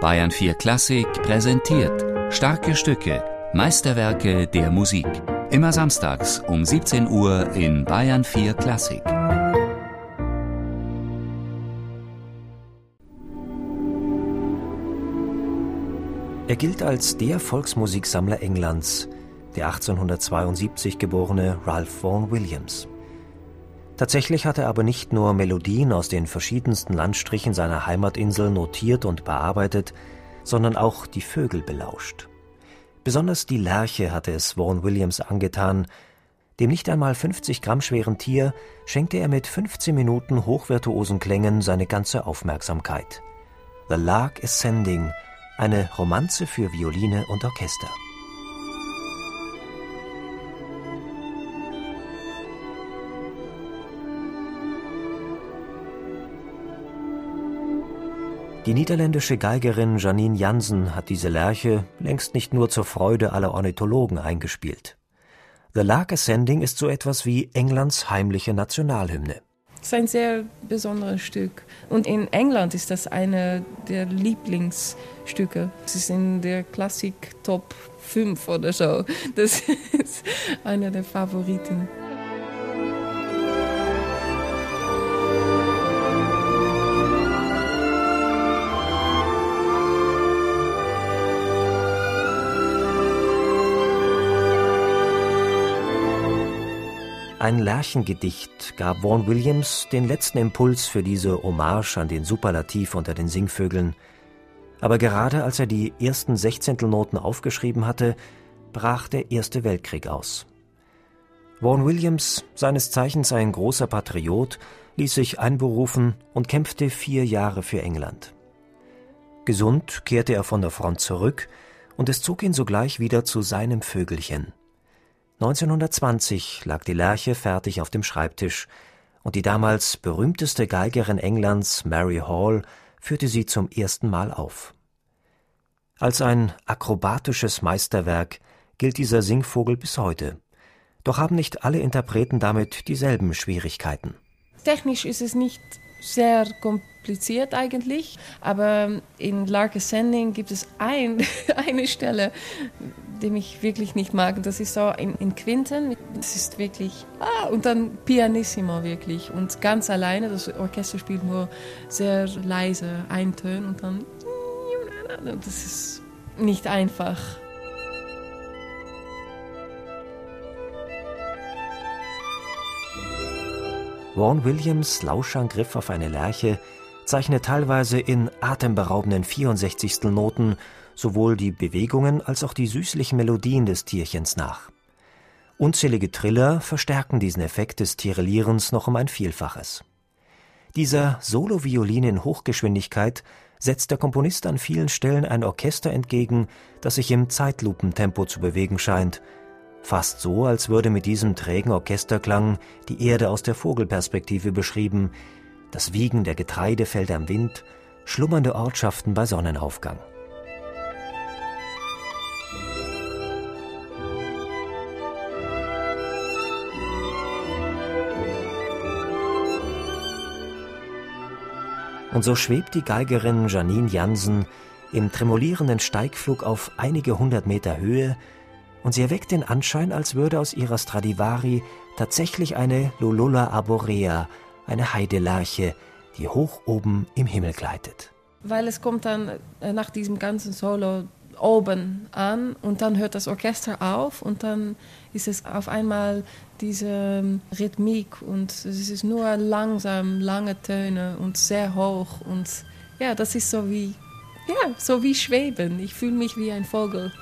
Bayern 4 Klassik präsentiert starke Stücke, Meisterwerke der Musik. Immer samstags um 17 Uhr in Bayern 4 Klassik. Er gilt als der Volksmusiksammler Englands, der 1872 geborene Ralph Vaughan Williams. Tatsächlich hat er aber nicht nur Melodien aus den verschiedensten Landstrichen seiner Heimatinsel notiert und bearbeitet, sondern auch die Vögel belauscht. Besonders die Lerche hatte es Vaughan Williams angetan. Dem nicht einmal 50 Gramm schweren Tier schenkte er mit 15 Minuten hochvirtuosen Klängen seine ganze Aufmerksamkeit. The Lark Ascending, eine Romanze für Violine und Orchester. Die niederländische Geigerin Janine Jansen hat diese Lerche längst nicht nur zur Freude aller Ornithologen eingespielt. The Lark Ascending ist so etwas wie Englands heimliche Nationalhymne. Es ist ein sehr besonderes Stück. Und in England ist das eine der Lieblingsstücke. Es ist in der Klassik Top 5 oder so. Das ist einer der Favoriten. Ein Lerchengedicht gab Vaughan Williams den letzten Impuls für diese Hommage an den Superlativ unter den Singvögeln. Aber gerade als er die ersten Sechzehntelnoten aufgeschrieben hatte, brach der Erste Weltkrieg aus. Vaughan Williams, seines Zeichens ein großer Patriot, ließ sich einberufen und kämpfte vier Jahre für England. Gesund kehrte er von der Front zurück und es zog ihn sogleich wieder zu seinem Vögelchen. 1920 lag die Lerche fertig auf dem Schreibtisch, und die damals berühmteste Geigerin Englands, Mary Hall, führte sie zum ersten Mal auf. Als ein akrobatisches Meisterwerk gilt dieser Singvogel bis heute. Doch haben nicht alle Interpreten damit dieselben Schwierigkeiten. Technisch ist es nicht sehr kompliziert eigentlich, aber in Lark Ascending gibt es ein, eine Stelle, die ich wirklich nicht mag. Das ist so in, in Quinten. Das ist wirklich, ah, und dann Pianissimo wirklich. Und ganz alleine, das Orchester spielt nur sehr leise Eintöne und dann, das ist nicht einfach. Vaughan Williams Lauschangriff auf eine Lerche zeichnet teilweise in atemberaubenden 64. Noten sowohl die Bewegungen als auch die süßlichen Melodien des Tierchens nach. Unzählige Triller verstärken diesen Effekt des Tirellierens noch um ein Vielfaches. Dieser Solo-Violin in Hochgeschwindigkeit setzt der Komponist an vielen Stellen ein Orchester entgegen, das sich im Zeitlupentempo zu bewegen scheint, fast so, als würde mit diesem trägen Orchesterklang die Erde aus der Vogelperspektive beschrieben, das Wiegen der Getreidefelder im Wind, schlummernde Ortschaften bei Sonnenaufgang. Und so schwebt die Geigerin Janine Jansen im tremolierenden Steigflug auf einige hundert Meter Höhe und sie erweckt den Anschein, als würde aus ihrer Stradivari tatsächlich eine Lulula arborea, eine Heidelarche, die hoch oben im Himmel gleitet. Weil es kommt dann äh, nach diesem ganzen Solo oben an und dann hört das Orchester auf und dann ist es auf einmal diese ähm, Rhythmik und es ist nur langsam, lange Töne und sehr hoch und ja, das ist so wie, ja, so wie Schweben. Ich fühle mich wie ein Vogel.